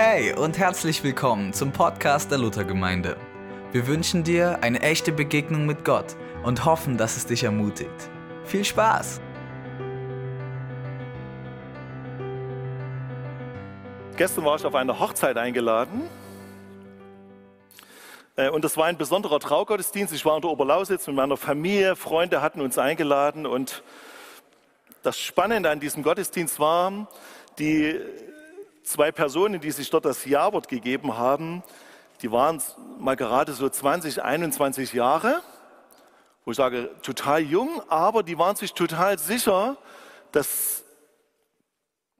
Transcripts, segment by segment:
Hey und herzlich willkommen zum Podcast der Luthergemeinde. Wir wünschen dir eine echte Begegnung mit Gott und hoffen, dass es dich ermutigt. Viel Spaß! Gestern war ich auf eine Hochzeit eingeladen. Äh, und das war ein besonderer Traugottesdienst. Ich war in der Oberlausitz mit meiner Familie, Freunde hatten uns eingeladen. Und das Spannende an diesem Gottesdienst war, die zwei Personen, die sich dort das Jawort gegeben haben, die waren mal gerade so 20, 21 Jahre, wo ich sage, total jung, aber die waren sich total sicher, dass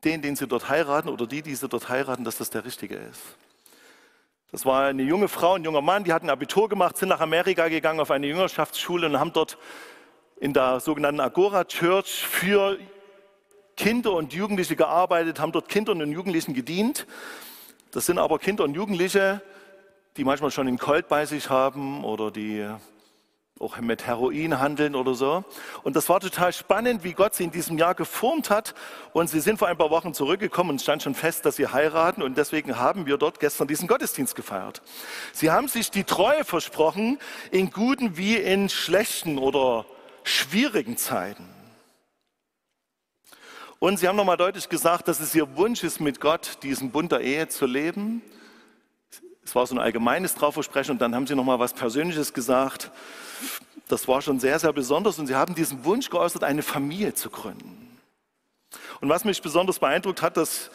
den, den sie dort heiraten oder die, die sie dort heiraten, dass das der Richtige ist. Das war eine junge Frau, ein junger Mann, die hatten Abitur gemacht, sind nach Amerika gegangen auf eine Jüngerschaftsschule und haben dort in der sogenannten Agora Church für Kinder und Jugendliche gearbeitet, haben dort Kindern und Jugendlichen gedient. Das sind aber Kinder und Jugendliche, die manchmal schon einen Colt bei sich haben oder die auch mit Heroin handeln oder so. Und das war total spannend, wie Gott sie in diesem Jahr geformt hat. Und sie sind vor ein paar Wochen zurückgekommen und stand schon fest, dass sie heiraten. Und deswegen haben wir dort gestern diesen Gottesdienst gefeiert. Sie haben sich die Treue versprochen, in guten wie in schlechten oder schwierigen Zeiten. Und sie haben nochmal deutlich gesagt, dass es ihr Wunsch ist, mit Gott diesen Bund der Ehe zu leben. Es war so ein allgemeines Trauversprechen und dann haben sie nochmal was Persönliches gesagt. Das war schon sehr, sehr besonders und sie haben diesen Wunsch geäußert, eine Familie zu gründen. Und was mich besonders beeindruckt hat, dass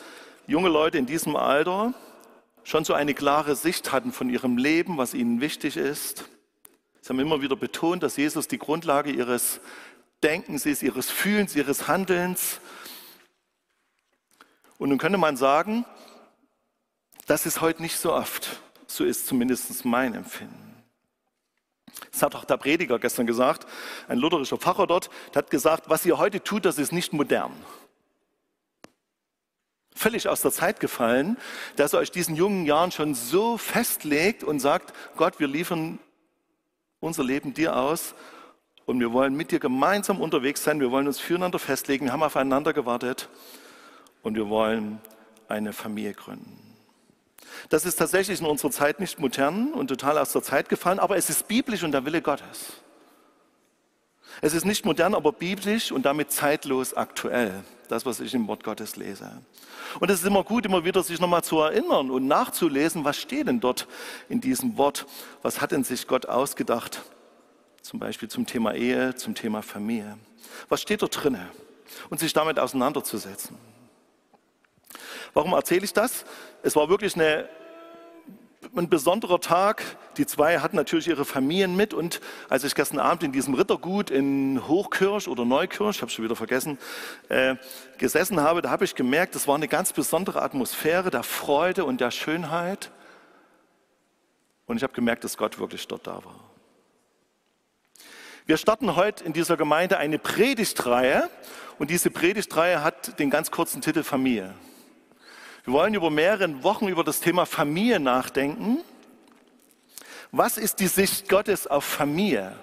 junge Leute in diesem Alter schon so eine klare Sicht hatten von ihrem Leben, was ihnen wichtig ist. Sie haben immer wieder betont, dass Jesus die Grundlage ihres Denkens ist, ihres Fühlens, ihres Handelns. Und nun könnte man sagen, das ist heute nicht so oft. So ist zumindest mein Empfinden. Das hat auch der Prediger gestern gesagt, ein lutherischer Pfarrer dort, der hat gesagt, was ihr heute tut, das ist nicht modern. Völlig aus der Zeit gefallen, dass er euch diesen jungen Jahren schon so festlegt und sagt, Gott, wir liefern unser Leben dir aus und wir wollen mit dir gemeinsam unterwegs sein, wir wollen uns füreinander festlegen, wir haben aufeinander gewartet und wir wollen eine Familie gründen. Das ist tatsächlich in unserer Zeit nicht modern und total aus der Zeit gefallen, aber es ist biblisch und der Wille Gottes. Es ist nicht modern, aber biblisch und damit zeitlos aktuell, das, was ich im Wort Gottes lese. Und es ist immer gut, immer wieder sich nochmal zu erinnern und nachzulesen, was steht denn dort in diesem Wort, was hat denn sich Gott ausgedacht, zum Beispiel zum Thema Ehe, zum Thema Familie. Was steht dort drinne? Und sich damit auseinanderzusetzen. Warum erzähle ich das? Es war wirklich eine, ein besonderer Tag. Die zwei hatten natürlich ihre Familien mit und als ich gestern Abend in diesem Rittergut in Hochkirch oder Neukirch, habe schon wieder vergessen, äh, gesessen habe, da habe ich gemerkt, es war eine ganz besondere Atmosphäre der Freude und der Schönheit. Und ich habe gemerkt, dass Gott wirklich dort da war. Wir starten heute in dieser Gemeinde eine Predigtreihe und diese Predigtreihe hat den ganz kurzen Titel Familie. Wir wollen über mehrere Wochen über das Thema Familie nachdenken. Was ist die Sicht Gottes auf Familie?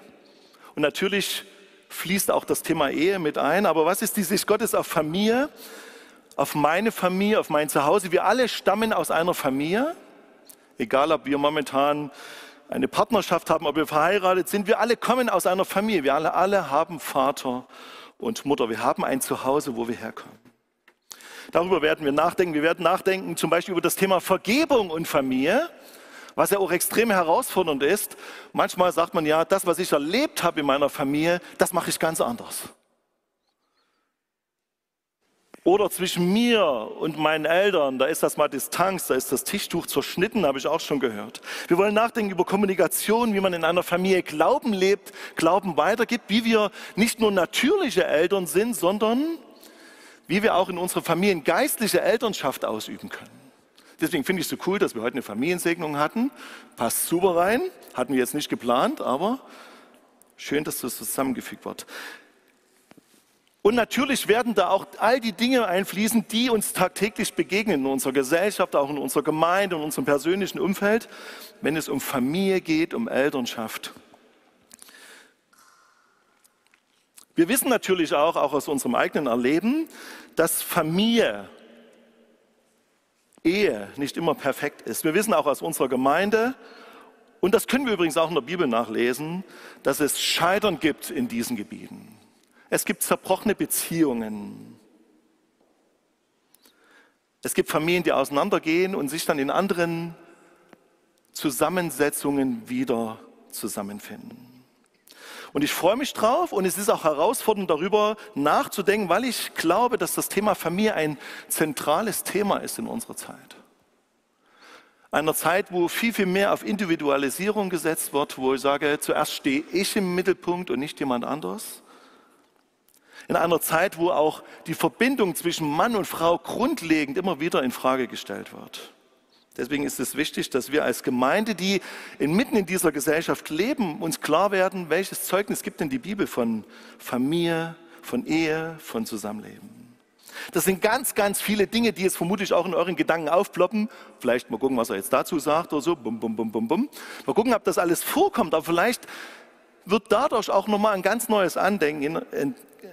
Und natürlich fließt auch das Thema Ehe mit ein, aber was ist die Sicht Gottes auf Familie, auf meine Familie, auf mein Zuhause? Wir alle stammen aus einer Familie, egal ob wir momentan eine Partnerschaft haben, ob wir verheiratet sind, wir alle kommen aus einer Familie, wir alle, alle haben Vater und Mutter, wir haben ein Zuhause, wo wir herkommen. Darüber werden wir nachdenken. Wir werden nachdenken zum Beispiel über das Thema Vergebung und Familie, was ja auch extrem herausfordernd ist. Manchmal sagt man ja, das, was ich erlebt habe in meiner Familie, das mache ich ganz anders. Oder zwischen mir und meinen Eltern, da ist das mal Distanz, da ist das Tischtuch zerschnitten, habe ich auch schon gehört. Wir wollen nachdenken über Kommunikation, wie man in einer Familie Glauben lebt, Glauben weitergibt, wie wir nicht nur natürliche Eltern sind, sondern wie wir auch in unserer Familien geistliche Elternschaft ausüben können. Deswegen finde ich es so cool, dass wir heute eine Familiensegnung hatten. Passt super rein. Hatten wir jetzt nicht geplant, aber schön, dass das zusammengefügt wird. Und natürlich werden da auch all die Dinge einfließen, die uns tagtäglich begegnen in unserer Gesellschaft, auch in unserer Gemeinde, in unserem persönlichen Umfeld, wenn es um Familie geht, um Elternschaft. Wir wissen natürlich auch, auch aus unserem eigenen Erleben, dass Familie Ehe nicht immer perfekt ist. Wir wissen auch aus unserer Gemeinde, und das können wir übrigens auch in der Bibel nachlesen, dass es Scheitern gibt in diesen Gebieten. Es gibt zerbrochene Beziehungen. Es gibt Familien, die auseinandergehen und sich dann in anderen Zusammensetzungen wieder zusammenfinden. Und ich freue mich drauf und es ist auch herausfordernd darüber nachzudenken, weil ich glaube, dass das Thema Familie ein zentrales Thema ist in unserer Zeit. Einer Zeit, wo viel, viel mehr auf Individualisierung gesetzt wird, wo ich sage, zuerst stehe ich im Mittelpunkt und nicht jemand anders. In einer Zeit, wo auch die Verbindung zwischen Mann und Frau grundlegend immer wieder in Frage gestellt wird. Deswegen ist es wichtig, dass wir als Gemeinde, die inmitten in dieser Gesellschaft leben, uns klar werden, welches Zeugnis gibt denn die Bibel von Familie, von Ehe, von Zusammenleben. Das sind ganz, ganz viele Dinge, die jetzt vermutlich auch in euren Gedanken aufploppen. Vielleicht mal gucken, was er jetzt dazu sagt oder so. Bum, bum, bum, bum, bum. Mal gucken, ob das alles vorkommt. Aber vielleicht wird dadurch auch nochmal ein ganz neues Andenken,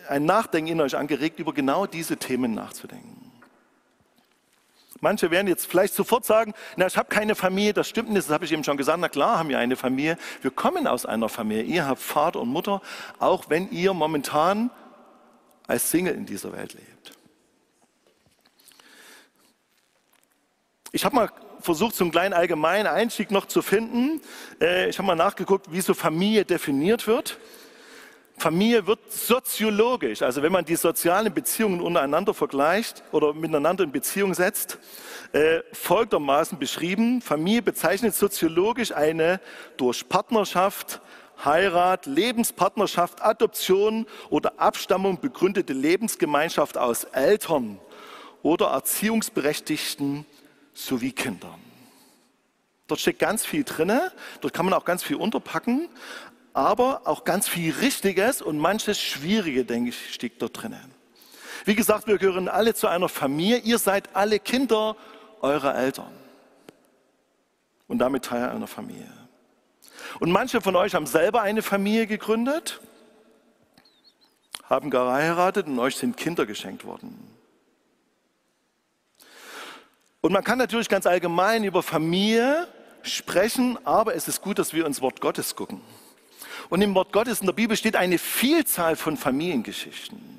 ein Nachdenken in euch angeregt, über genau diese Themen nachzudenken. Manche werden jetzt vielleicht sofort sagen, na, ich habe keine Familie, das stimmt nicht, das habe ich eben schon gesagt. Na klar haben wir eine Familie. Wir kommen aus einer Familie. Ihr habt Vater und Mutter, auch wenn ihr momentan als Single in dieser Welt lebt. Ich habe mal versucht, so einen kleinen allgemeinen Einstieg noch zu finden. Äh, ich habe mal nachgeguckt, wie so Familie definiert wird. Familie wird soziologisch, also wenn man die sozialen Beziehungen untereinander vergleicht oder miteinander in Beziehung setzt, äh, folgendermaßen beschrieben. Familie bezeichnet soziologisch eine durch Partnerschaft, Heirat, Lebenspartnerschaft, Adoption oder Abstammung begründete Lebensgemeinschaft aus Eltern oder Erziehungsberechtigten sowie Kindern. Dort steckt ganz viel drinne, dort kann man auch ganz viel unterpacken, aber auch ganz viel Richtiges und manches Schwierige, denke ich, steckt dort drinnen. Wie gesagt, wir gehören alle zu einer Familie. Ihr seid alle Kinder eurer Eltern und damit Teil einer Familie. Und manche von euch haben selber eine Familie gegründet, haben geheiratet und euch sind Kinder geschenkt worden. Und man kann natürlich ganz allgemein über Familie sprechen, aber es ist gut, dass wir ins Wort Gottes gucken. Und im Wort Gottes in der Bibel steht eine Vielzahl von Familiengeschichten.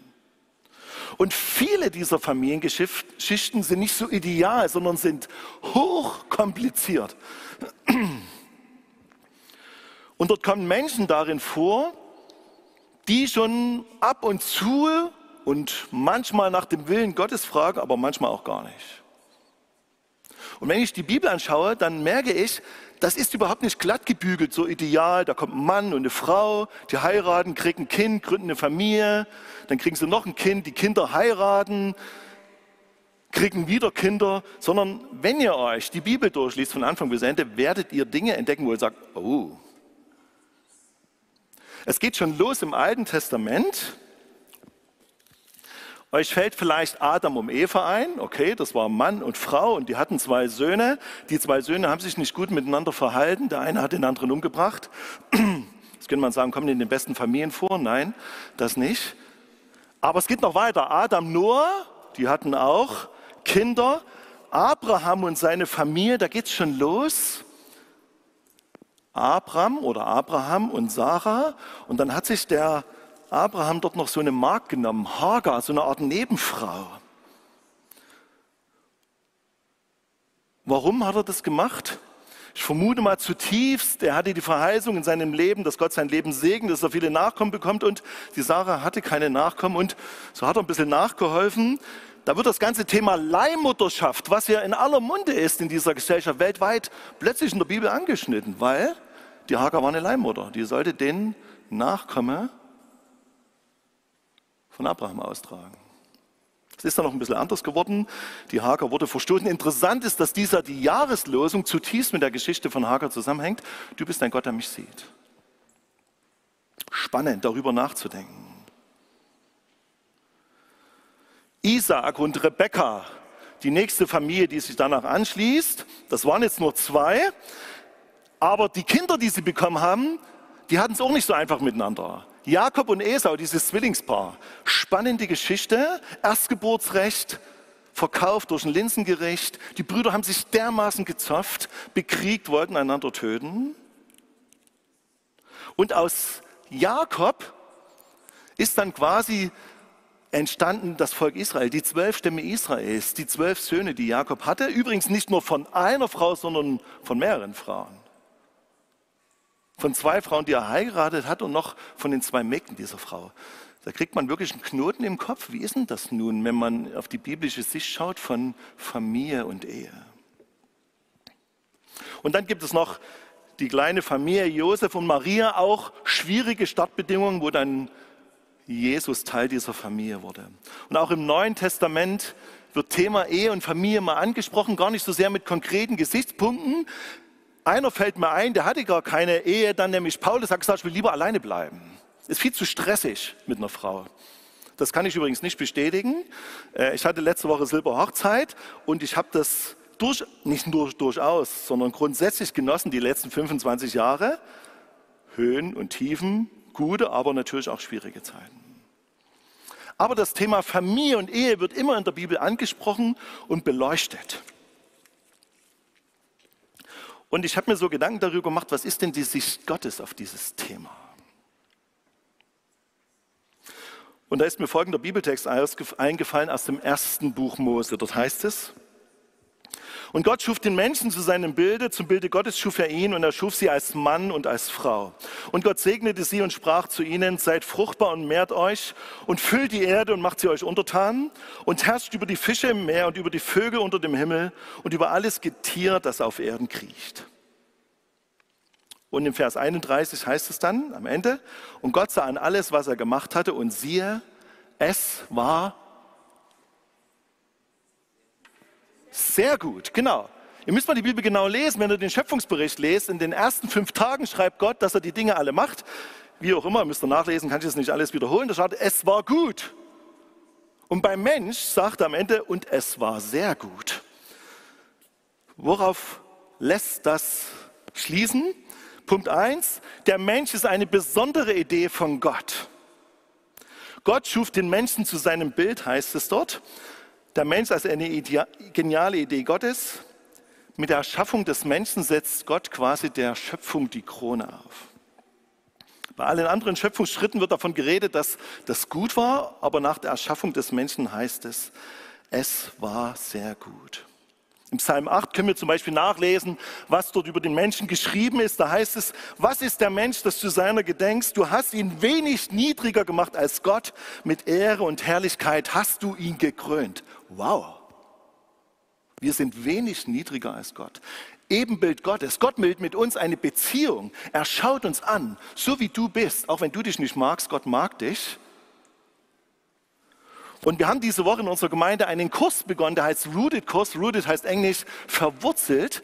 Und viele dieser Familiengeschichten sind nicht so ideal, sondern sind hochkompliziert. Und dort kommen Menschen darin vor, die schon ab und zu und manchmal nach dem Willen Gottes fragen, aber manchmal auch gar nicht. Und wenn ich die Bibel anschaue, dann merke ich, das ist überhaupt nicht glatt gebügelt, so ideal. Da kommt ein Mann und eine Frau, die heiraten, kriegen ein Kind, gründen eine Familie, dann kriegen sie noch ein Kind, die Kinder heiraten, kriegen wieder Kinder, sondern wenn ihr euch die Bibel durchliest von Anfang bis Ende, werdet ihr Dinge entdecken, wo ihr sagt, oh. Es geht schon los im Alten Testament euch fällt vielleicht Adam um Eva ein. Okay, das war Mann und Frau und die hatten zwei Söhne. Die zwei Söhne haben sich nicht gut miteinander verhalten. Der eine hat den anderen umgebracht. Das könnte man sagen, kommen in den besten Familien vor. Nein, das nicht. Aber es geht noch weiter. Adam, Noah, die hatten auch Kinder. Abraham und seine Familie, da geht es schon los. Abraham oder Abraham und Sarah. Und dann hat sich der Abraham dort noch so eine Magd genommen, Hagar, so eine Art Nebenfrau. Warum hat er das gemacht? Ich vermute mal zutiefst, er hatte die Verheißung in seinem Leben, dass Gott sein Leben segnet, dass er viele Nachkommen bekommt und die Sarah hatte keine Nachkommen und so hat er ein bisschen nachgeholfen. Da wird das ganze Thema Leihmutterschaft, was ja in aller Munde ist in dieser Gesellschaft weltweit, plötzlich in der Bibel angeschnitten, weil die Hagar war eine Leihmutter. Die sollte den Nachkommen von Abraham austragen. Es ist dann noch ein bisschen anders geworden. Die Hagar wurde verstoßen. Interessant ist, dass dieser die Jahreslosung zutiefst mit der Geschichte von Hagar zusammenhängt. Du bist ein Gott, der mich sieht. Spannend, darüber nachzudenken. Isaac und Rebekka, die nächste Familie, die sich danach anschließt, das waren jetzt nur zwei, aber die Kinder, die sie bekommen haben, die hatten es auch nicht so einfach miteinander. Jakob und Esau, dieses Zwillingspaar, spannende Geschichte, Erstgeburtsrecht, verkauft durch ein Linsengericht. Die Brüder haben sich dermaßen gezofft, bekriegt, wollten einander töten. Und aus Jakob ist dann quasi entstanden das Volk Israel, die zwölf Stämme Israels, die zwölf Söhne, die Jakob hatte. Übrigens nicht nur von einer Frau, sondern von mehreren Frauen. Von zwei Frauen, die er heiratet hat und noch von den zwei Mägden dieser Frau. Da kriegt man wirklich einen Knoten im Kopf. Wie ist denn das nun, wenn man auf die biblische Sicht schaut von Familie und Ehe? Und dann gibt es noch die kleine Familie Josef und Maria, auch schwierige Startbedingungen, wo dann Jesus Teil dieser Familie wurde. Und auch im Neuen Testament wird Thema Ehe und Familie mal angesprochen, gar nicht so sehr mit konkreten Gesichtspunkten. Einer fällt mir ein, der hatte gar keine Ehe, dann nämlich Paulus hat gesagt, ich will lieber alleine bleiben. Ist viel zu stressig mit einer Frau. Das kann ich übrigens nicht bestätigen. Äh, ich hatte letzte Woche Silberhochzeit und ich habe das durch, nicht nur durchaus, sondern grundsätzlich genossen die letzten 25 Jahre. Höhen und Tiefen, gute, aber natürlich auch schwierige Zeiten. Aber das Thema Familie und Ehe wird immer in der Bibel angesprochen und beleuchtet. Und ich habe mir so Gedanken darüber gemacht, was ist denn die Sicht Gottes auf dieses Thema? Und da ist mir folgender Bibeltext eingefallen aus dem ersten Buch Mose. Dort heißt es, und Gott schuf den Menschen zu seinem Bilde, zum Bilde Gottes schuf er ihn und er schuf sie als Mann und als Frau. Und Gott segnete sie und sprach zu ihnen, seid fruchtbar und mehrt euch und füllt die Erde und macht sie euch untertan und herrscht über die Fische im Meer und über die Vögel unter dem Himmel und über alles Getier, das auf Erden kriecht. Und im Vers 31 heißt es dann am Ende, und Gott sah an alles, was er gemacht hatte und siehe, es war Sehr gut, genau. Ihr müsst mal die Bibel genau lesen, wenn ihr den Schöpfungsbericht lest. In den ersten fünf Tagen schreibt Gott, dass er die Dinge alle macht. Wie auch immer, müsst ihr nachlesen, kann ich das nicht alles wiederholen. Da steht, es war gut. Und beim Mensch sagt er am Ende, und es war sehr gut. Worauf lässt das schließen? Punkt eins: der Mensch ist eine besondere Idee von Gott. Gott schuf den Menschen zu seinem Bild, heißt es dort. Der Mensch als eine geniale Idee Gottes. Mit der Erschaffung des Menschen setzt Gott quasi der Schöpfung die Krone auf. Bei allen anderen Schöpfungsschritten wird davon geredet, dass das gut war, aber nach der Erschaffung des Menschen heißt es, es war sehr gut. Im Psalm 8 können wir zum Beispiel nachlesen, was dort über den Menschen geschrieben ist. Da heißt es, was ist der Mensch, dass du seiner gedenkst? Du hast ihn wenig niedriger gemacht als Gott. Mit Ehre und Herrlichkeit hast du ihn gekrönt. Wow. Wir sind wenig niedriger als Gott. Ebenbild Gottes. Gott will mit uns eine Beziehung. Er schaut uns an, so wie du bist. Auch wenn du dich nicht magst, Gott mag dich. Und wir haben diese Woche in unserer Gemeinde einen Kurs begonnen, der heißt Rooted Kurs. Rooted heißt Englisch verwurzelt.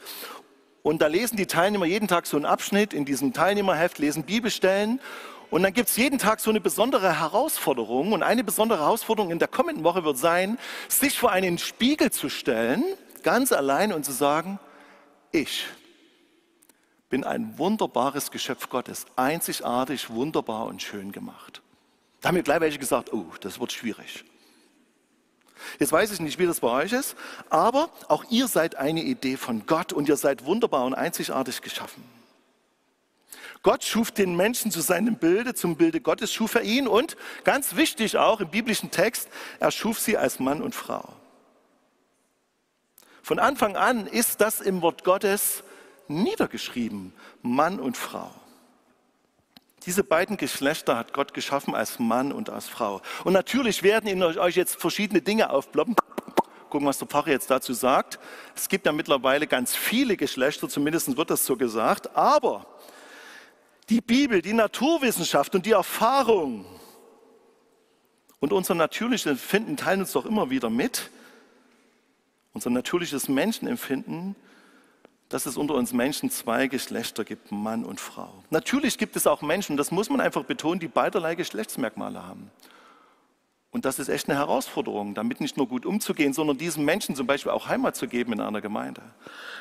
Und da lesen die Teilnehmer jeden Tag so einen Abschnitt in diesem Teilnehmerheft, lesen Bibelstellen. Und dann gibt es jeden Tag so eine besondere Herausforderung. Und eine besondere Herausforderung in der kommenden Woche wird sein, sich vor einen Spiegel zu stellen, ganz allein und zu sagen, ich bin ein wunderbares Geschöpf Gottes, einzigartig, wunderbar und schön gemacht. Da haben mir gleich welche gesagt, oh, das wird schwierig. Jetzt weiß ich nicht, wie das bei euch ist, aber auch ihr seid eine Idee von Gott und ihr seid wunderbar und einzigartig geschaffen. Gott schuf den Menschen zu seinem Bilde, zum Bilde Gottes schuf er ihn und ganz wichtig auch im biblischen Text, er schuf sie als Mann und Frau. Von Anfang an ist das im Wort Gottes niedergeschrieben, Mann und Frau. Diese beiden Geschlechter hat Gott geschaffen als Mann und als Frau. Und natürlich werden in euch jetzt verschiedene Dinge aufploppen. Gucken, was der Pfarrer jetzt dazu sagt. Es gibt ja mittlerweile ganz viele Geschlechter, zumindest wird das so gesagt. Aber die Bibel, die Naturwissenschaft und die Erfahrung und unser natürliches Empfinden teilen uns doch immer wieder mit. Unser natürliches Menschenempfinden dass es unter uns Menschen zwei Geschlechter gibt, Mann und Frau. Natürlich gibt es auch Menschen, das muss man einfach betonen, die beiderlei Geschlechtsmerkmale haben. Und das ist echt eine Herausforderung, damit nicht nur gut umzugehen, sondern diesen Menschen zum Beispiel auch Heimat zu geben in einer Gemeinde.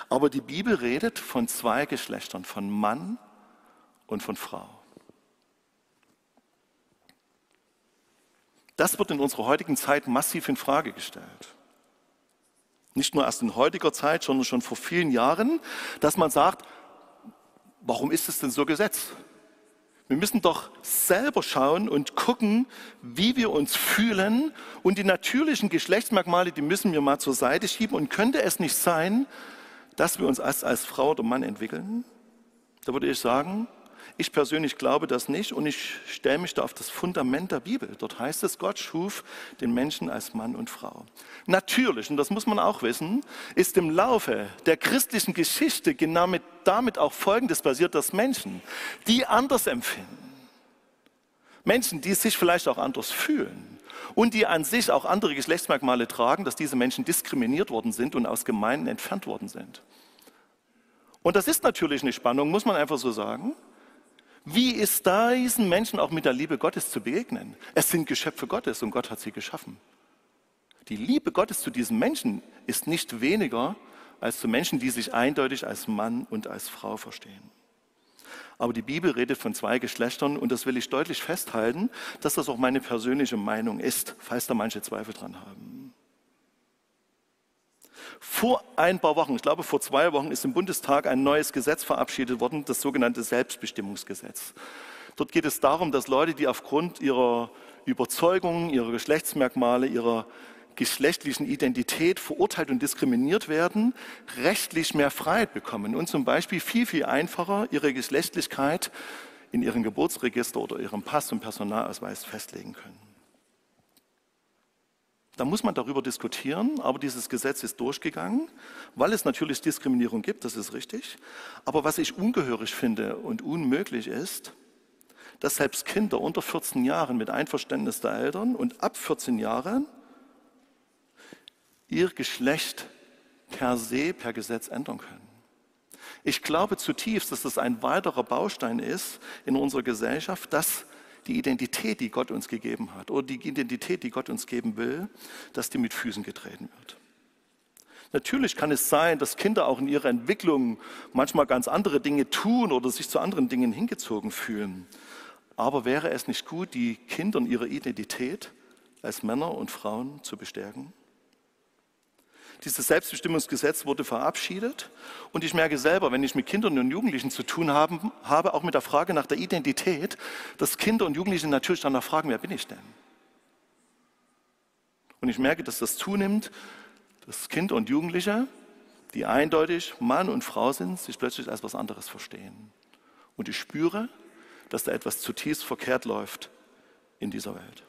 Aber die Bibel redet von zwei Geschlechtern, von Mann und von Frau. Das wird in unserer heutigen Zeit massiv in Frage gestellt. Nicht nur erst in heutiger Zeit, sondern schon vor vielen Jahren, dass man sagt, warum ist es denn so gesetzt? Wir müssen doch selber schauen und gucken, wie wir uns fühlen. Und die natürlichen Geschlechtsmerkmale, die müssen wir mal zur Seite schieben. Und könnte es nicht sein, dass wir uns als, als Frau oder Mann entwickeln? Da würde ich sagen, ich persönlich glaube das nicht und ich stelle mich da auf das Fundament der Bibel. Dort heißt es, Gott schuf den Menschen als Mann und Frau. Natürlich, und das muss man auch wissen, ist im Laufe der christlichen Geschichte genau mit, damit auch Folgendes passiert, dass Menschen, die anders empfinden, Menschen, die sich vielleicht auch anders fühlen und die an sich auch andere Geschlechtsmerkmale tragen, dass diese Menschen diskriminiert worden sind und aus Gemeinden entfernt worden sind. Und das ist natürlich eine Spannung, muss man einfach so sagen. Wie ist da diesen Menschen auch mit der Liebe Gottes zu begegnen? Es sind Geschöpfe Gottes und Gott hat sie geschaffen. Die Liebe Gottes zu diesen Menschen ist nicht weniger als zu Menschen, die sich eindeutig als Mann und als Frau verstehen. Aber die Bibel redet von zwei Geschlechtern und das will ich deutlich festhalten, dass das auch meine persönliche Meinung ist, falls da manche Zweifel dran haben. Vor ein paar Wochen, ich glaube vor zwei Wochen, ist im Bundestag ein neues Gesetz verabschiedet worden, das sogenannte Selbstbestimmungsgesetz. Dort geht es darum, dass Leute, die aufgrund ihrer Überzeugungen, ihrer Geschlechtsmerkmale, ihrer geschlechtlichen Identität verurteilt und diskriminiert werden, rechtlich mehr Freiheit bekommen und zum Beispiel viel, viel einfacher ihre Geschlechtlichkeit in ihrem Geburtsregister oder ihrem Pass und Personalausweis festlegen können. Da muss man darüber diskutieren, aber dieses Gesetz ist durchgegangen, weil es natürlich Diskriminierung gibt, das ist richtig. Aber was ich ungehörig finde und unmöglich ist, dass selbst Kinder unter 14 Jahren mit Einverständnis der Eltern und ab 14 Jahren ihr Geschlecht per se, per Gesetz ändern können. Ich glaube zutiefst, dass das ein weiterer Baustein ist in unserer Gesellschaft, dass die Identität, die Gott uns gegeben hat, oder die Identität, die Gott uns geben will, dass die mit Füßen getreten wird. Natürlich kann es sein, dass Kinder auch in ihrer Entwicklung manchmal ganz andere Dinge tun oder sich zu anderen Dingen hingezogen fühlen. Aber wäre es nicht gut, die Kinder in ihrer Identität als Männer und Frauen zu bestärken? Dieses Selbstbestimmungsgesetz wurde verabschiedet und ich merke selber, wenn ich mit Kindern und Jugendlichen zu tun habe, habe auch mit der Frage nach der Identität, dass Kinder und Jugendliche natürlich danach fragen, wer bin ich denn? Und ich merke, dass das zunimmt, dass Kinder und Jugendliche, die eindeutig Mann und Frau sind, sich plötzlich als was anderes verstehen. Und ich spüre, dass da etwas zutiefst verkehrt läuft in dieser Welt.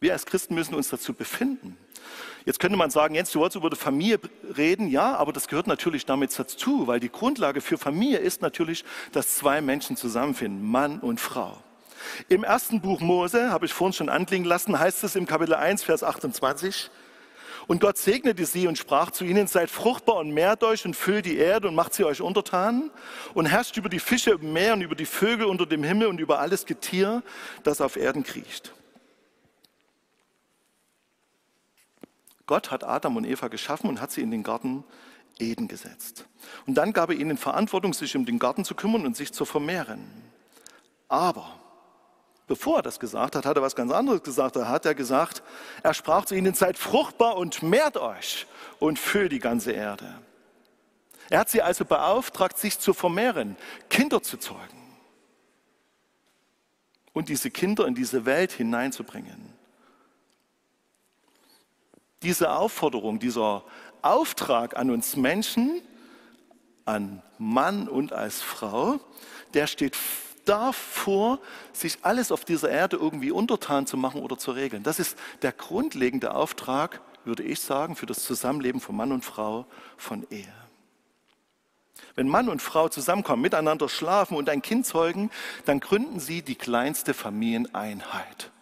Wir als Christen müssen uns dazu befinden. Jetzt könnte man sagen, Jens, du wolltest über die Familie reden. Ja, aber das gehört natürlich damit dazu, weil die Grundlage für Familie ist natürlich, dass zwei Menschen zusammenfinden, Mann und Frau. Im ersten Buch Mose, habe ich vorhin schon anklingen lassen, heißt es im Kapitel 1, Vers 28, und Gott segnete sie und sprach zu ihnen, seid fruchtbar und mehrt euch und füllt die Erde und macht sie euch untertan und herrscht über die Fische im Meer und über die Vögel unter dem Himmel und über alles Getier, das auf Erden kriecht. Gott hat Adam und Eva geschaffen und hat sie in den Garten Eden gesetzt. Und dann gab er ihnen Verantwortung, sich um den Garten zu kümmern und sich zu vermehren. Aber bevor er das gesagt hat, hat er was ganz anderes gesagt. Er hat er gesagt, er sprach zu ihnen, seid fruchtbar und mehrt euch und füllt die ganze Erde. Er hat sie also beauftragt, sich zu vermehren, Kinder zu zeugen und diese Kinder in diese Welt hineinzubringen diese Aufforderung, dieser Auftrag an uns Menschen, an Mann und als Frau, der steht davor, sich alles auf dieser Erde irgendwie untertan zu machen oder zu regeln. Das ist der grundlegende Auftrag, würde ich sagen, für das Zusammenleben von Mann und Frau von Ehe. Wenn Mann und Frau zusammenkommen, miteinander schlafen und ein Kind zeugen, dann gründen sie die kleinste Familieneinheit.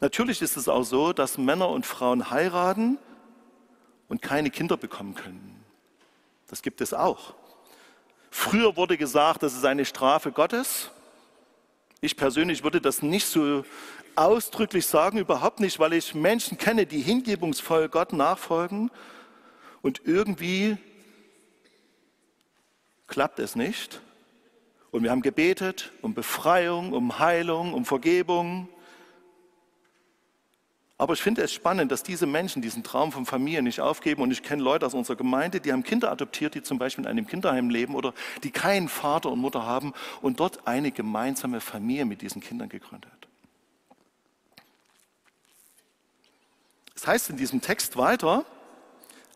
Natürlich ist es auch so, dass Männer und Frauen heiraten und keine Kinder bekommen können. Das gibt es auch. Früher wurde gesagt, das ist eine Strafe Gottes. Ich persönlich würde das nicht so ausdrücklich sagen, überhaupt nicht, weil ich Menschen kenne, die hingebungsvoll Gott nachfolgen und irgendwie klappt es nicht. Und wir haben gebetet um Befreiung, um Heilung, um Vergebung. Aber ich finde es spannend, dass diese Menschen diesen Traum von Familie nicht aufgeben. Und ich kenne Leute aus unserer Gemeinde, die haben Kinder adoptiert, die zum Beispiel in einem Kinderheim leben oder die keinen Vater und Mutter haben und dort eine gemeinsame Familie mit diesen Kindern gegründet. Es heißt in diesem Text weiter,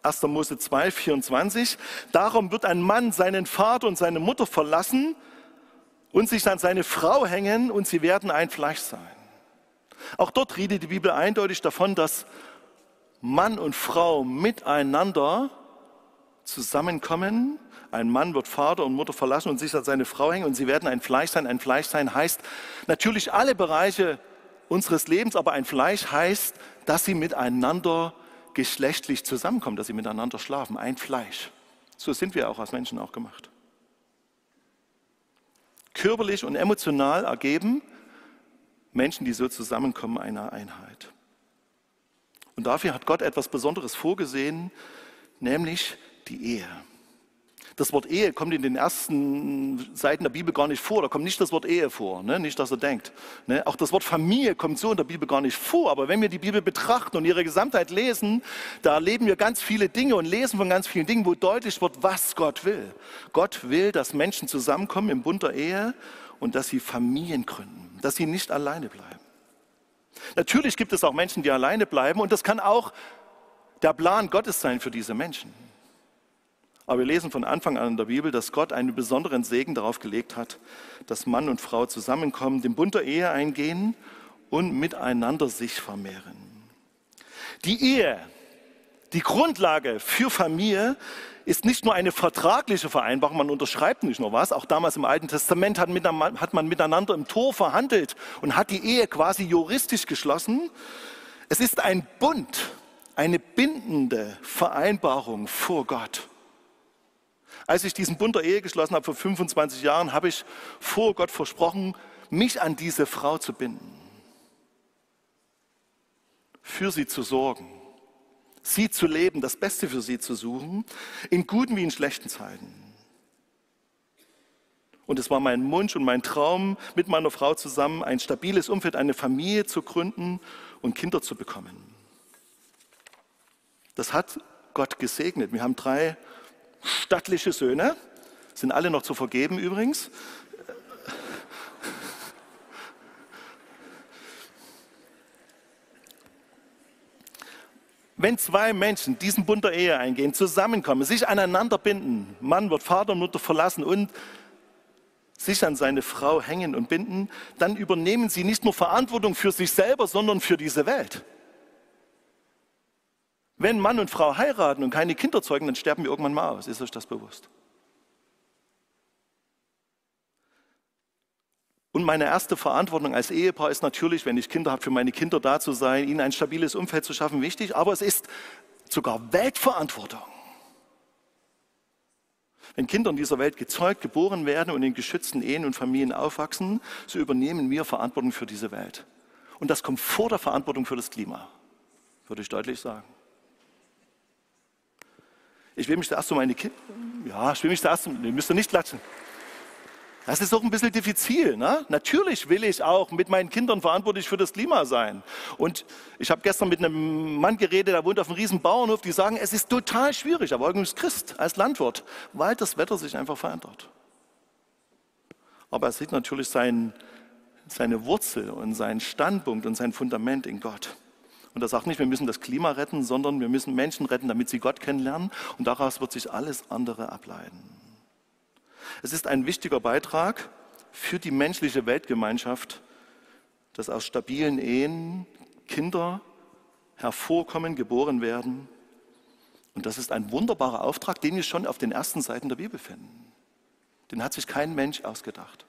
1. Mose 2, 24, darum wird ein Mann seinen Vater und seine Mutter verlassen und sich an seine Frau hängen und sie werden ein Fleisch sein. Auch dort redet die Bibel eindeutig davon, dass Mann und Frau miteinander zusammenkommen. Ein Mann wird Vater und Mutter verlassen und sich an seine Frau hängen und sie werden ein Fleisch sein. Ein Fleisch sein heißt natürlich alle Bereiche unseres Lebens, aber ein Fleisch heißt, dass sie miteinander geschlechtlich zusammenkommen, dass sie miteinander schlafen. Ein Fleisch. So sind wir auch als Menschen auch gemacht. Körperlich und emotional ergeben Menschen, die so zusammenkommen, eine Einheit. Und dafür hat Gott etwas Besonderes vorgesehen, nämlich die Ehe. Das Wort Ehe kommt in den ersten Seiten der Bibel gar nicht vor. Da kommt nicht das Wort Ehe vor, ne? nicht, dass er denkt. Ne? Auch das Wort Familie kommt so in der Bibel gar nicht vor. Aber wenn wir die Bibel betrachten und ihre Gesamtheit lesen, da erleben wir ganz viele Dinge und lesen von ganz vielen Dingen, wo deutlich wird, was Gott will. Gott will, dass Menschen zusammenkommen im Bund der Ehe und dass sie Familien gründen, dass sie nicht alleine bleiben. Natürlich gibt es auch Menschen, die alleine bleiben und das kann auch der Plan Gottes sein für diese Menschen. Aber wir lesen von Anfang an in der Bibel, dass Gott einen besonderen Segen darauf gelegt hat, dass Mann und Frau zusammenkommen, den Bund der Ehe eingehen und miteinander sich vermehren. Die Ehe, die Grundlage für Familie, ist nicht nur eine vertragliche Vereinbarung, man unterschreibt nicht nur was, auch damals im Alten Testament hat, man miteinander im Tor verhandelt und hat die Ehe quasi juristisch geschlossen. Es ist ein Bund, eine bindende Vereinbarung vor Gott. Als ich diesen Bund der Ehe geschlossen habe vor 25 Jahren, habe ich vor Gott versprochen, mich an diese Frau zu binden, für sie zu sorgen, sie zu leben, das Beste für sie zu suchen, in guten wie in schlechten Zeiten. Und es war mein Wunsch und mein Traum, mit meiner Frau zusammen ein stabiles Umfeld, eine Familie zu gründen und Kinder zu bekommen. Das hat Gott gesegnet. Wir haben drei stattliche Söhne, sind alle noch zu vergeben übrigens. Wenn zwei Menschen diesen Bund der Ehe eingehen, zusammenkommen, sich aneinander binden, Mann wird Vater und Mutter verlassen und sich an seine Frau hängen und binden, dann übernehmen sie nicht nur Verantwortung für sich selber, sondern für diese Welt. Wenn Mann und Frau heiraten und keine Kinder zeugen, dann sterben wir irgendwann mal aus. Ist euch das bewusst? Und meine erste Verantwortung als Ehepaar ist natürlich, wenn ich Kinder habe, für meine Kinder da zu sein, ihnen ein stabiles Umfeld zu schaffen, wichtig. Aber es ist sogar Weltverantwortung. Wenn Kinder in dieser Welt gezeugt, geboren werden und in geschützten Ehen und Familien aufwachsen, so übernehmen wir Verantwortung für diese Welt. Und das kommt vor der Verantwortung für das Klima, würde ich deutlich sagen. Ich will mich zuerst um meine Kinder, ja, ich will mich zuerst um, ihr müsst nicht klatschen. Das ist doch ein bisschen diffizil. Ne? Natürlich will ich auch mit meinen Kindern verantwortlich für das Klima sein. Und ich habe gestern mit einem Mann geredet, der wohnt auf einem riesen Bauernhof, die sagen, es ist total schwierig, aber übrigens Christ als Landwirt, weil das Wetter sich einfach verändert. Aber er sieht natürlich sein, seine Wurzel und seinen Standpunkt und sein Fundament in Gott. Und er sagt nicht, wir müssen das Klima retten, sondern wir müssen Menschen retten, damit sie Gott kennenlernen. Und daraus wird sich alles andere ableiten. Es ist ein wichtiger Beitrag für die menschliche Weltgemeinschaft, dass aus stabilen Ehen Kinder hervorkommen, geboren werden. Und das ist ein wunderbarer Auftrag, den wir schon auf den ersten Seiten der Bibel finden. Den hat sich kein Mensch ausgedacht.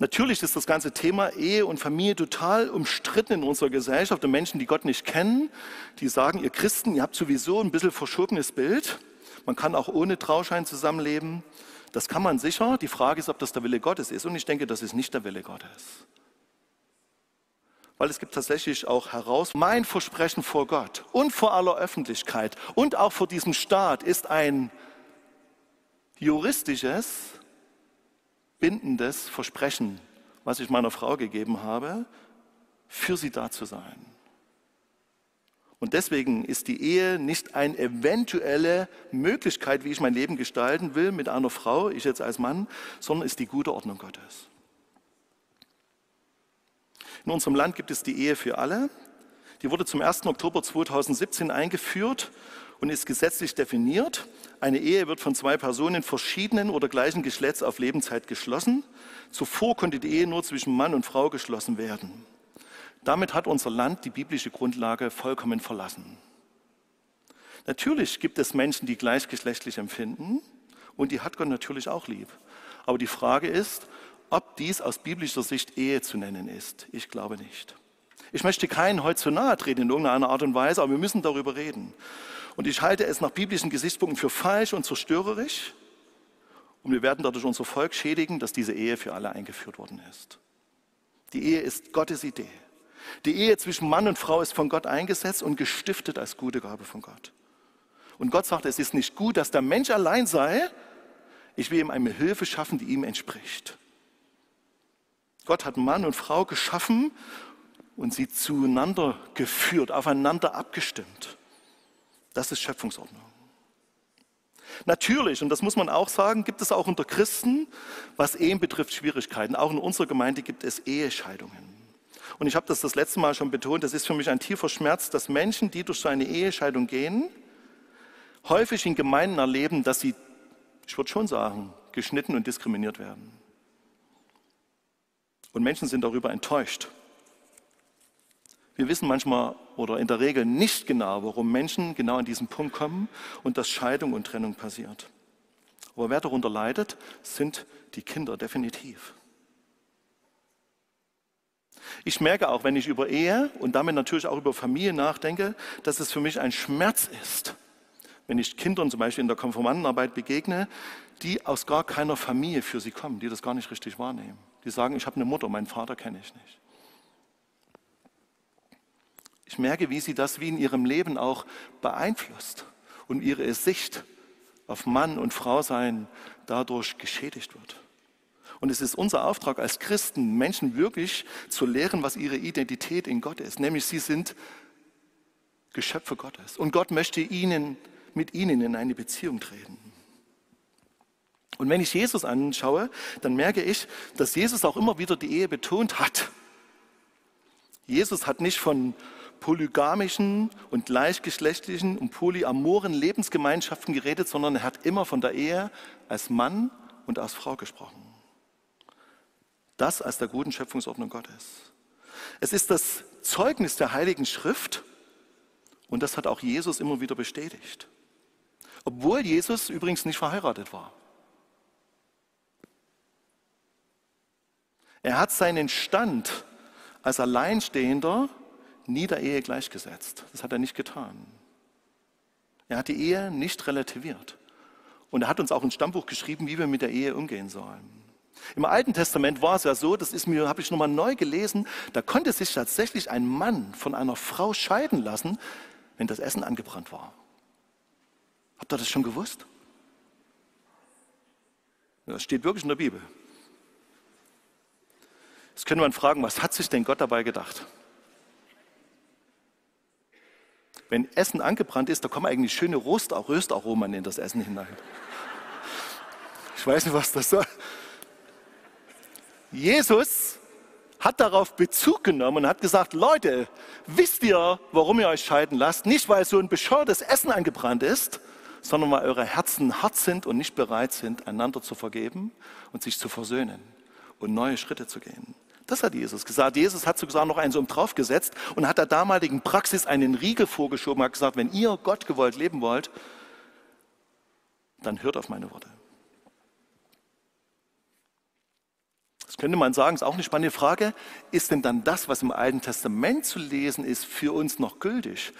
Natürlich ist das ganze Thema Ehe und Familie total umstritten in unserer Gesellschaft. Und Menschen, die Gott nicht kennen, die sagen, ihr Christen, ihr habt sowieso ein bisschen verschobenes Bild. Man kann auch ohne Trauschein zusammenleben. Das kann man sicher. Die Frage ist, ob das der Wille Gottes ist. Und ich denke, das ist nicht der Wille Gottes. Weil es gibt tatsächlich auch heraus, mein Versprechen vor Gott und vor aller Öffentlichkeit und auch vor diesem Staat ist ein juristisches, bindendes Versprechen, was ich meiner Frau gegeben habe, für sie da zu sein. Und deswegen ist die Ehe nicht eine eventuelle Möglichkeit, wie ich mein Leben gestalten will mit einer Frau, ich jetzt als Mann, sondern ist die gute Ordnung Gottes. In unserem Land gibt es die Ehe für alle. Die wurde zum 1. Oktober 2017 eingeführt und ist gesetzlich definiert. Eine Ehe wird von zwei Personen verschiedenen oder gleichen Geschlechts auf Lebenszeit geschlossen. Zuvor konnte die Ehe nur zwischen Mann und Frau geschlossen werden. Damit hat unser Land die biblische Grundlage vollkommen verlassen. Natürlich gibt es Menschen, die gleichgeschlechtlich empfinden und die hat Gott natürlich auch lieb. Aber die Frage ist, ob dies aus biblischer Sicht Ehe zu nennen ist. Ich glaube nicht. Ich möchte keinen heute zu nahe treten in irgendeiner Art und Weise, aber wir müssen darüber reden. Und ich halte es nach biblischen Gesichtspunkten für falsch und zerstörerisch. Und wir werden dadurch unser Volk schädigen, dass diese Ehe für alle eingeführt worden ist. Die Ehe ist Gottes Idee. Die Ehe zwischen Mann und Frau ist von Gott eingesetzt und gestiftet als gute Gabe von Gott. Und Gott sagt, es ist nicht gut, dass der Mensch allein sei. Ich will ihm eine Hilfe schaffen, die ihm entspricht. Gott hat Mann und Frau geschaffen und sie zueinander geführt, aufeinander abgestimmt. Das ist Schöpfungsordnung. Natürlich, und das muss man auch sagen, gibt es auch unter Christen, was Ehen betrifft, Schwierigkeiten. Auch in unserer Gemeinde gibt es Ehescheidungen. Und ich habe das das letzte Mal schon betont, das ist für mich ein tiefer Schmerz, dass Menschen, die durch so eine Ehescheidung gehen, häufig in Gemeinden erleben, dass sie, ich würde schon sagen, geschnitten und diskriminiert werden. Und Menschen sind darüber enttäuscht. Wir wissen manchmal oder in der Regel nicht genau, warum Menschen genau an diesen Punkt kommen und dass Scheidung und Trennung passiert. Aber wer darunter leidet, sind die Kinder definitiv. Ich merke auch, wenn ich über Ehe und damit natürlich auch über Familie nachdenke, dass es für mich ein Schmerz ist, wenn ich Kindern zum Beispiel in der Konformantenarbeit begegne, die aus gar keiner Familie für sie kommen, die das gar nicht richtig wahrnehmen. Die sagen, ich habe eine Mutter, meinen Vater kenne ich nicht. Ich merke, wie sie das wie in ihrem Leben auch beeinflusst und ihre Sicht auf Mann und Frau sein dadurch geschädigt wird. Und es ist unser Auftrag als Christen, Menschen wirklich zu lehren, was ihre Identität in Gott ist. Nämlich sie sind Geschöpfe Gottes. Und Gott möchte ihnen, mit ihnen in eine Beziehung treten. Und wenn ich Jesus anschaue, dann merke ich, dass Jesus auch immer wieder die Ehe betont hat. Jesus hat nicht von polygamischen und gleichgeschlechtlichen und polyamoren Lebensgemeinschaften geredet, sondern er hat immer von der Ehe als Mann und als Frau gesprochen. Das als der guten Schöpfungsordnung Gottes. Es ist das Zeugnis der Heiligen Schrift und das hat auch Jesus immer wieder bestätigt. Obwohl Jesus übrigens nicht verheiratet war. Er hat seinen Stand als Alleinstehender nie der Ehe gleichgesetzt. Das hat er nicht getan. Er hat die Ehe nicht relativiert. Und er hat uns auch ein Stammbuch geschrieben, wie wir mit der Ehe umgehen sollen. Im Alten Testament war es ja so, das ist mir, habe ich nochmal neu gelesen, da konnte sich tatsächlich ein Mann von einer Frau scheiden lassen, wenn das Essen angebrannt war. Habt ihr das schon gewusst? Das steht wirklich in der Bibel. Jetzt könnte man fragen, was hat sich denn Gott dabei gedacht? Wenn Essen angebrannt ist, da kommen eigentlich schöne Röstaromen in das Essen hinein. Ich weiß nicht, was das soll. Jesus hat darauf Bezug genommen und hat gesagt, Leute, wisst ihr, warum ihr euch scheiden lasst? Nicht, weil so ein bescheuertes Essen angebrannt ist, sondern weil eure Herzen hart sind und nicht bereit sind, einander zu vergeben und sich zu versöhnen und neue Schritte zu gehen. Das hat Jesus gesagt. Jesus hat sogar noch einen so draufgesetzt und hat der damaligen Praxis einen Riegel vorgeschoben, hat gesagt, wenn ihr Gott gewollt leben wollt, dann hört auf meine Worte. Könnte man sagen, ist auch eine spannende Frage. Ist denn dann das, was im Alten Testament zu lesen ist, für uns noch gültig?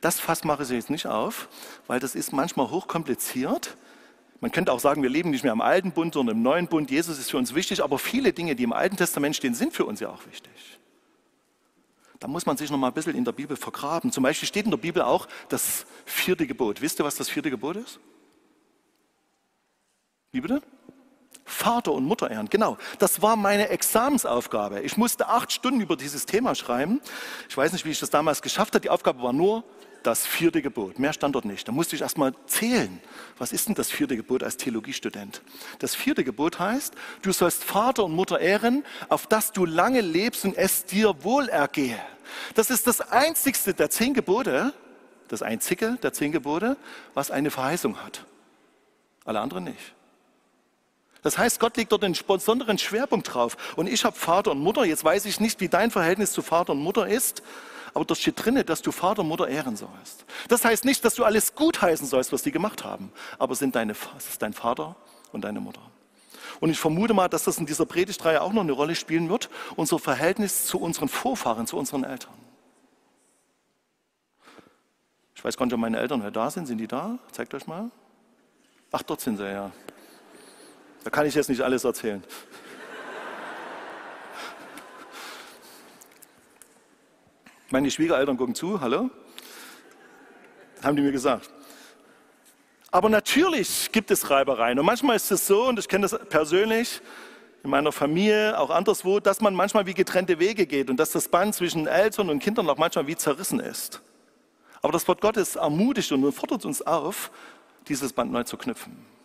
Das Fass mache ich jetzt nicht auf, weil das ist manchmal hochkompliziert. Man könnte auch sagen, wir leben nicht mehr im alten Bund, sondern im neuen Bund. Jesus ist für uns wichtig, aber viele Dinge, die im Alten Testament stehen, sind für uns ja auch wichtig. Da muss man sich noch mal ein bisschen in der Bibel vergraben. Zum Beispiel steht in der Bibel auch das vierte Gebot. Wisst ihr, was das vierte Gebot ist? Wie bitte? Vater und Mutter ehren. Genau, das war meine Examensaufgabe. Ich musste acht Stunden über dieses Thema schreiben. Ich weiß nicht, wie ich das damals geschafft habe. Die Aufgabe war nur das vierte Gebot. Mehr stand dort nicht. Da musste ich erst mal zählen. Was ist denn das vierte Gebot als Theologiestudent? Das vierte Gebot heißt, du sollst Vater und Mutter ehren, auf dass du lange lebst und es dir wohl ergehe. Das ist das einzigste der zehn Gebote, das einzige der zehn Gebote, was eine Verheißung hat. Alle anderen nicht. Das heißt, Gott legt dort einen besonderen Schwerpunkt drauf. Und ich habe Vater und Mutter. Jetzt weiß ich nicht, wie dein Verhältnis zu Vater und Mutter ist, aber da steht drinne, dass du Vater und Mutter ehren sollst. Das heißt nicht, dass du alles gutheißen sollst, was die gemacht haben, aber sind deine, es ist dein Vater und deine Mutter. Und ich vermute mal, dass das in dieser Predigtreihe auch noch eine Rolle spielen wird, unser Verhältnis zu unseren Vorfahren, zu unseren Eltern. Ich weiß gar nicht, ob meine Eltern heute da sind. Sind die da? Zeigt euch mal. Ach, dort sind sie, ja. Da kann ich jetzt nicht alles erzählen. Meine Schwiegereltern gucken zu, hallo? Haben die mir gesagt. Aber natürlich gibt es Reibereien. Und manchmal ist es so, und ich kenne das persönlich, in meiner Familie, auch anderswo, dass man manchmal wie getrennte Wege geht und dass das Band zwischen Eltern und Kindern auch manchmal wie zerrissen ist. Aber das Wort Gottes ermutigt und fordert uns auf, dieses Band neu zu knüpfen.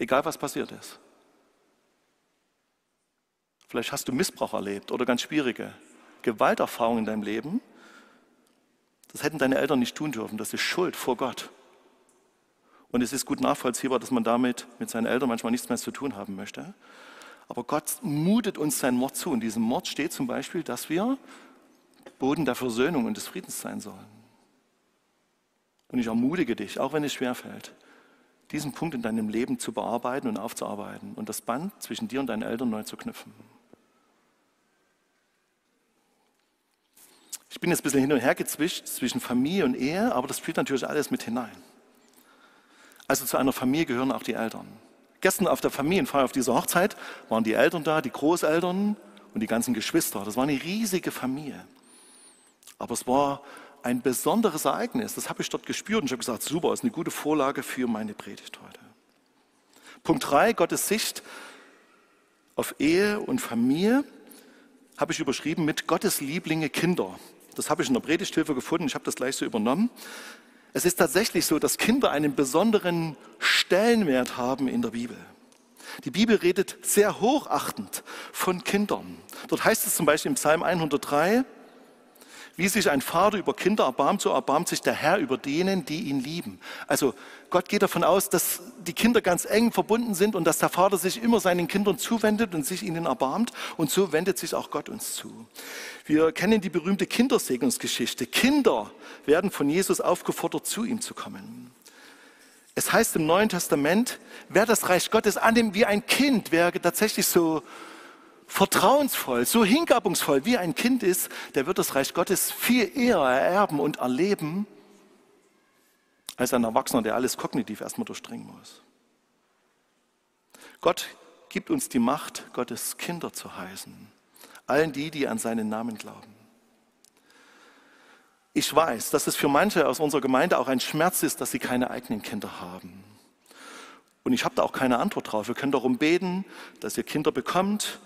Egal was passiert ist. Vielleicht hast du Missbrauch erlebt oder ganz schwierige Gewalterfahrungen in deinem Leben. Das hätten deine Eltern nicht tun dürfen. Das ist Schuld vor Gott. Und es ist gut nachvollziehbar, dass man damit mit seinen Eltern manchmal nichts mehr zu tun haben möchte. Aber Gott mutet uns sein Mord zu. Und diesem Mord steht zum Beispiel, dass wir Boden der Versöhnung und des Friedens sein sollen. Und ich ermutige dich, auch wenn es schwerfällt, diesen Punkt in deinem Leben zu bearbeiten und aufzuarbeiten und das Band zwischen dir und deinen Eltern neu zu knüpfen. Ich bin jetzt ein bisschen hin und her gezwischt zwischen Familie und Ehe, aber das spielt natürlich alles mit hinein. Also zu einer Familie gehören auch die Eltern. Gestern auf der Familienfeier auf dieser Hochzeit waren die Eltern da, die Großeltern und die ganzen Geschwister. Das war eine riesige Familie. Aber es war ein besonderes Ereignis. Das habe ich dort gespürt und ich habe gesagt, super, ist eine gute Vorlage für meine Predigt heute. Punkt 3, Gottes Sicht auf Ehe und Familie habe ich überschrieben mit Gottes Lieblinge Kinder. Das habe ich in der Predigthilfe gefunden, ich habe das gleich so übernommen. Es ist tatsächlich so, dass Kinder einen besonderen Stellenwert haben in der Bibel. Die Bibel redet sehr hochachtend von Kindern. Dort heißt es zum Beispiel im Psalm 103, wie sich ein Vater über Kinder erbarmt, so erbarmt sich der Herr über denen, die ihn lieben. Also Gott geht davon aus, dass die Kinder ganz eng verbunden sind und dass der Vater sich immer seinen Kindern zuwendet und sich ihnen erbarmt. Und so wendet sich auch Gott uns zu. Wir kennen die berühmte Kindersegnungsgeschichte. Kinder werden von Jesus aufgefordert, zu ihm zu kommen. Es heißt im Neuen Testament, wer das Reich Gottes annimmt wie ein Kind, wer tatsächlich so vertrauensvoll, so hingabungsvoll wie ein Kind ist, der wird das Reich Gottes viel eher ererben und erleben als ein Erwachsener, der alles kognitiv erstmal durchdringen muss. Gott gibt uns die Macht, Gottes Kinder zu heißen. Allen die, die an seinen Namen glauben. Ich weiß, dass es für manche aus unserer Gemeinde auch ein Schmerz ist, dass sie keine eigenen Kinder haben. Und ich habe da auch keine Antwort drauf. Wir können darum beten, dass ihr Kinder bekommt,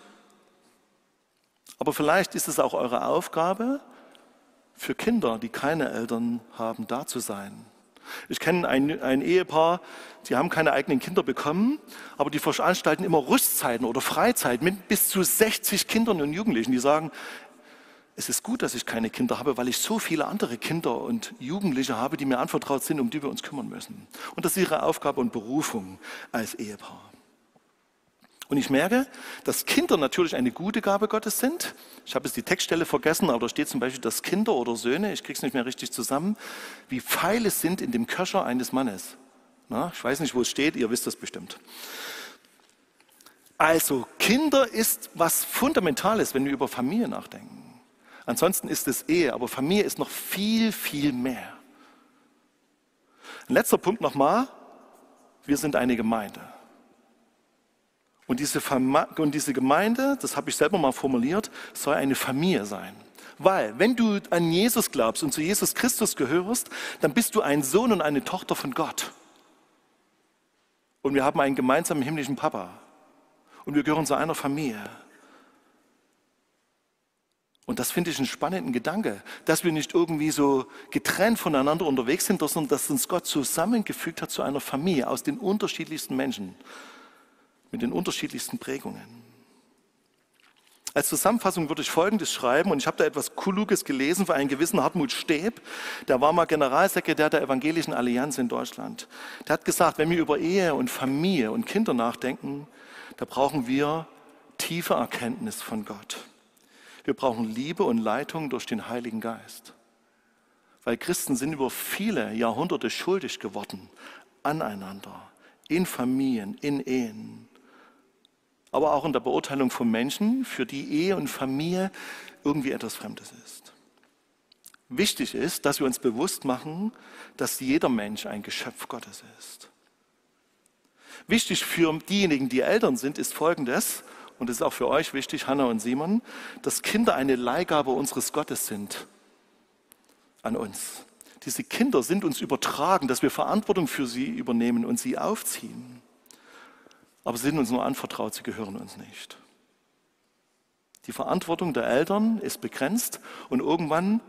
aber vielleicht ist es auch eure Aufgabe, für Kinder, die keine Eltern haben, da zu sein. Ich kenne ein, ein, Ehepaar, die haben keine eigenen Kinder bekommen, aber die veranstalten immer Rüstzeiten oder Freizeiten mit bis zu 60 Kindern und Jugendlichen. Die sagen, es ist gut, dass ich keine Kinder habe, weil ich so viele andere Kinder und Jugendliche habe, die mir anvertraut sind, um die wir uns kümmern müssen. Und das ist ihre Aufgabe und Berufung als Ehepaar. Und ich merke, dass Kinder natürlich eine gute Gabe Gottes sind. Ich habe jetzt die Textstelle vergessen, aber da steht zum Beispiel, dass Kinder oder Söhne, ich kriege es nicht mehr richtig zusammen, wie Pfeile sind in dem Köcher eines Mannes. Na, ich weiß nicht, wo es steht, ihr wisst das bestimmt. Also, Kinder ist was Fundamentales, wenn wir über Familie nachdenken. Ansonsten ist es Ehe, aber Familie ist noch viel, viel mehr. Letzter Punkt nochmal. Wir sind eine Gemeinde. Und diese, und diese Gemeinde, das habe ich selber mal formuliert, soll eine Familie sein. Weil, wenn du an Jesus glaubst und zu Jesus Christus gehörst, dann bist du ein Sohn und eine Tochter von Gott. Und wir haben einen gemeinsamen himmlischen Papa. Und wir gehören zu einer Familie. Und das finde ich einen spannenden Gedanke, dass wir nicht irgendwie so getrennt voneinander unterwegs sind, sondern dass uns Gott zusammengefügt hat zu einer Familie aus den unterschiedlichsten Menschen, mit den unterschiedlichsten Prägungen. Als Zusammenfassung würde ich Folgendes schreiben, und ich habe da etwas Kluges gelesen für einen gewissen Hartmut Stäb, der war mal Generalsekretär der Evangelischen Allianz in Deutschland. Der hat gesagt, wenn wir über Ehe und Familie und Kinder nachdenken, da brauchen wir tiefe Erkenntnis von Gott. Wir brauchen Liebe und Leitung durch den Heiligen Geist. Weil Christen sind über viele Jahrhunderte schuldig geworden aneinander, in Familien, in Ehen. Aber auch in der Beurteilung von Menschen, für die Ehe und Familie irgendwie etwas Fremdes ist. Wichtig ist, dass wir uns bewusst machen, dass jeder Mensch ein Geschöpf Gottes ist. Wichtig für diejenigen, die Eltern sind, ist Folgendes, und es ist auch für euch wichtig, Hannah und Simon, dass Kinder eine Leihgabe unseres Gottes sind an uns. Diese Kinder sind uns übertragen, dass wir Verantwortung für sie übernehmen und sie aufziehen. Aber sie sind uns nur anvertraut, sie gehören uns nicht. Die Verantwortung der Eltern ist begrenzt und irgendwann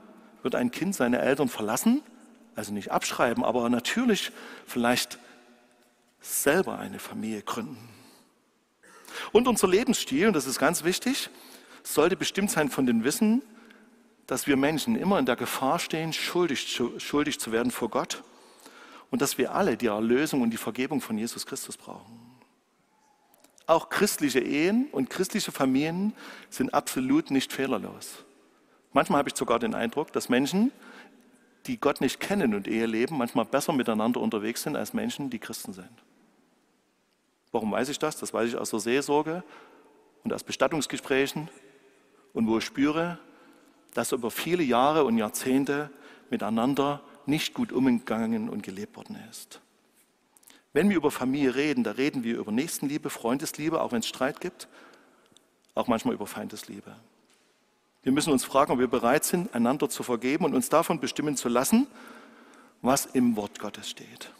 wird ein Kind seine Eltern verlassen, also nicht abschreiben, aber natürlich vielleicht selber eine Familie gründen. Und unser Lebensstil, und das ist ganz wichtig, sollte bestimmt sein von dem Wissen, dass wir Menschen immer in der Gefahr stehen, schuldig zu, schuldig zu werden vor Gott und dass wir alle die Erlösung und die Vergebung von Jesus Christus brauchen. Auch christliche Ehen und christliche Familien sind absolut nicht fehlerlos. Manchmal habe ich sogar den Eindruck, dass Menschen, die Gott nicht kennen und Ehe leben, manchmal besser miteinander unterwegs sind als Menschen, die Christen sind. Warum weiß ich das? Das weiß ich aus der Seelsorge und aus Bestattungsgesprächen und wo ich spüre, dass über viele Jahre und Jahrzehnte miteinander nicht gut umgegangen und gelebt worden ist. Wenn wir über Familie reden, da reden wir über Nächstenliebe, Freundesliebe, auch wenn es Streit gibt, auch manchmal über Feindesliebe. Wir müssen uns fragen, ob wir bereit sind, einander zu vergeben und uns davon bestimmen zu lassen, was im Wort Gottes steht.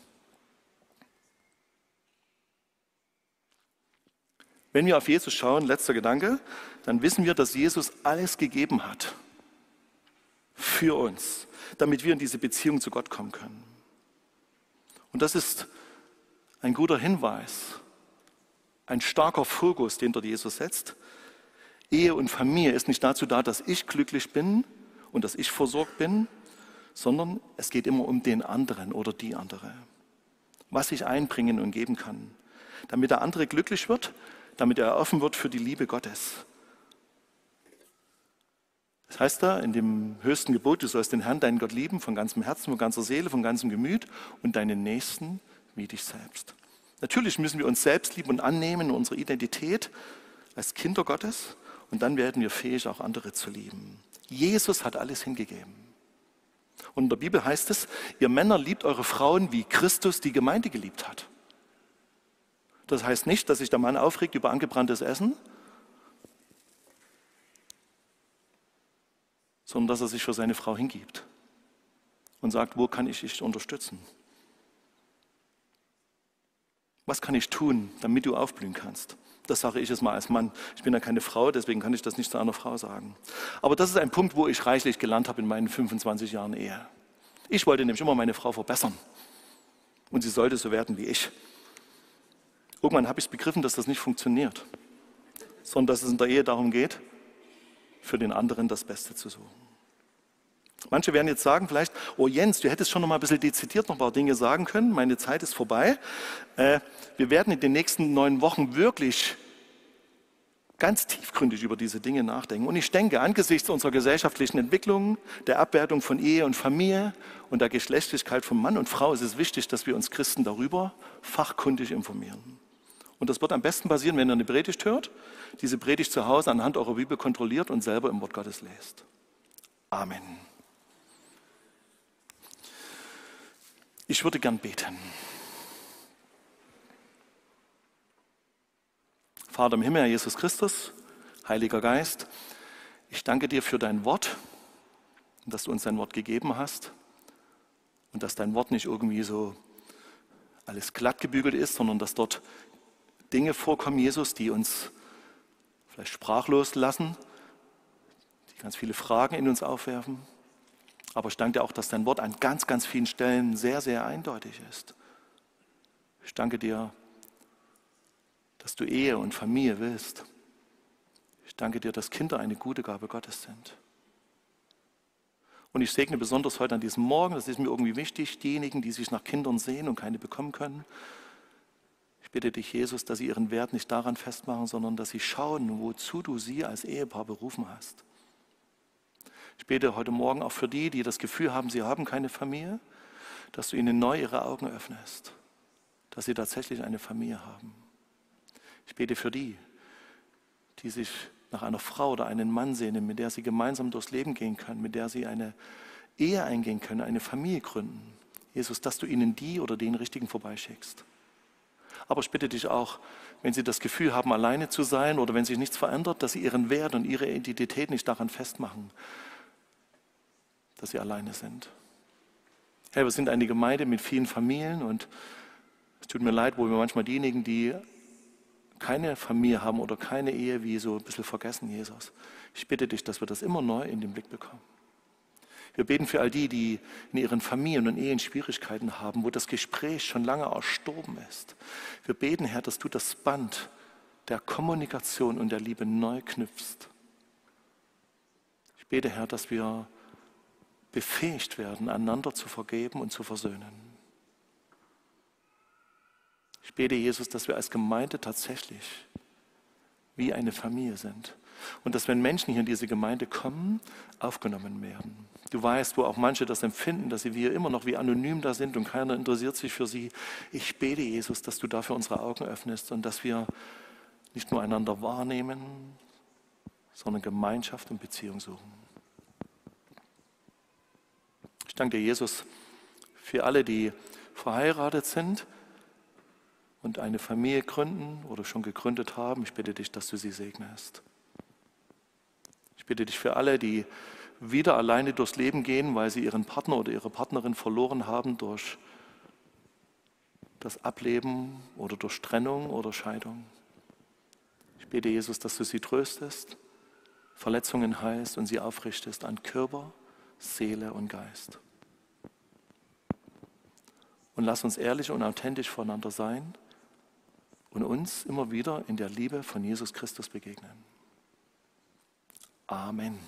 Wenn wir auf Jesus schauen, letzter Gedanke, dann wissen wir, dass Jesus alles gegeben hat für uns, damit wir in diese Beziehung zu Gott kommen können. Und das ist ein guter Hinweis, ein starker Fokus, den dort Jesus setzt. Ehe und Familie ist nicht dazu da, dass ich glücklich bin und dass ich versorgt bin, sondern es geht immer um den anderen oder die andere. Was ich einbringen und geben kann, damit der andere glücklich wird damit er offen wird für die Liebe Gottes. Das heißt da in dem höchsten Gebot, du sollst den Herrn, deinen Gott lieben, von ganzem Herzen, von ganzer Seele, von ganzem Gemüt und deinen Nächsten wie dich selbst. Natürlich müssen wir uns selbst lieben und annehmen, unsere Identität als Kinder Gottes, und dann werden wir fähig, auch andere zu lieben. Jesus hat alles hingegeben. Und in der Bibel heißt es, ihr Männer liebt eure Frauen, wie Christus die Gemeinde geliebt hat. Das heißt nicht, dass sich der Mann aufregt über angebranntes Essen, sondern dass er sich für seine Frau hingibt und sagt, wo kann ich dich unterstützen? Was kann ich tun, damit du aufblühen kannst? Das sage ich jetzt mal als Mann. Ich bin ja keine Frau, deswegen kann ich das nicht zu einer Frau sagen. Aber das ist ein Punkt, wo ich reichlich gelernt habe in meinen 25 Jahren Ehe. Ich wollte nämlich immer meine Frau verbessern. Und sie sollte so werden wie ich. Irgendwann habe ich begriffen, dass das nicht funktioniert, sondern dass es in der Ehe darum geht, für den anderen das Beste zu suchen. Manche werden jetzt sagen vielleicht, oh Jens, du hättest schon noch mal ein bisschen dezidiert noch ein paar Dinge sagen können, meine Zeit ist vorbei. Äh, wir werden in den nächsten neun Wochen wirklich ganz tiefgründig über diese Dinge nachdenken. Und ich denke, angesichts unserer gesellschaftlichen Entwicklung, der Abwertung von Ehe und Familie und der Geschlechtlichkeit von Mann und Frau ist es wichtig, dass wir uns Christen darüber fachkundig informieren. Und das wird am besten passieren, wenn ihr eine Predigt hört, diese Predigt zu Hause anhand eurer Bibel kontrolliert und selber im Wort Gottes lest. Amen. Ich würde gern beten. Vater im Himmel, Herr Jesus Christus, Heiliger Geist, ich danke dir für dein Wort dass du uns dein Wort gegeben hast und dass dein Wort nicht irgendwie so alles glatt gebügelt ist, sondern dass dort Dinge vorkommen, Jesus, die uns vielleicht sprachlos lassen, die ganz viele Fragen in uns aufwerfen. Aber ich danke dir auch, dass dein Wort an ganz, ganz vielen Stellen sehr, sehr eindeutig ist. Ich danke dir, dass du Ehe und Familie willst. Ich danke dir, dass Kinder eine gute Gabe Gottes sind. Und ich segne besonders heute an diesem Morgen, das ist mir irgendwie wichtig, diejenigen, die sich nach Kindern sehen und keine bekommen können. Ich bitte dich, Jesus, dass sie ihren Wert nicht daran festmachen, sondern dass sie schauen, wozu du sie als Ehepaar berufen hast. Ich bete heute Morgen auch für die, die das Gefühl haben, sie haben keine Familie, dass du ihnen neu ihre Augen öffnest, dass sie tatsächlich eine Familie haben. Ich bete für die, die sich nach einer Frau oder einem Mann sehnen, mit der sie gemeinsam durchs Leben gehen können, mit der sie eine Ehe eingehen können, eine Familie gründen. Jesus, dass du ihnen die oder den Richtigen vorbeischickst. Aber ich bitte dich auch, wenn sie das Gefühl haben, alleine zu sein oder wenn sich nichts verändert, dass sie ihren Wert und ihre Identität nicht daran festmachen, dass sie alleine sind. Herr, wir sind eine Gemeinde mit vielen Familien und es tut mir leid, wo wir manchmal diejenigen, die keine Familie haben oder keine Ehe, wie so ein bisschen vergessen, Jesus. Ich bitte dich, dass wir das immer neu in den Blick bekommen. Wir beten für all die, die in ihren Familien und Ehen Schwierigkeiten haben, wo das Gespräch schon lange erstorben ist. Wir beten, Herr, dass du das Band der Kommunikation und der Liebe neu knüpfst. Ich bete, Herr, dass wir befähigt werden, einander zu vergeben und zu versöhnen. Ich bete, Jesus, dass wir als Gemeinde tatsächlich wie eine Familie sind. Und dass wenn Menschen hier in diese Gemeinde kommen, aufgenommen werden. Du weißt, wo auch manche das empfinden, dass sie wir immer noch wie anonym da sind und keiner interessiert sich für sie. Ich bete, Jesus, dass du dafür unsere Augen öffnest und dass wir nicht nur einander wahrnehmen, sondern Gemeinschaft und Beziehung suchen. Ich danke Jesus, für alle, die verheiratet sind und eine Familie gründen oder schon gegründet haben. Ich bitte dich, dass du sie segnest. Ich bitte dich für alle, die wieder alleine durchs Leben gehen, weil sie ihren Partner oder ihre Partnerin verloren haben durch das Ableben oder durch Trennung oder Scheidung. Ich bete Jesus, dass du sie tröstest, Verletzungen heilst und sie aufrichtest an Körper, Seele und Geist. Und lass uns ehrlich und authentisch voneinander sein und uns immer wieder in der Liebe von Jesus Christus begegnen. Amen.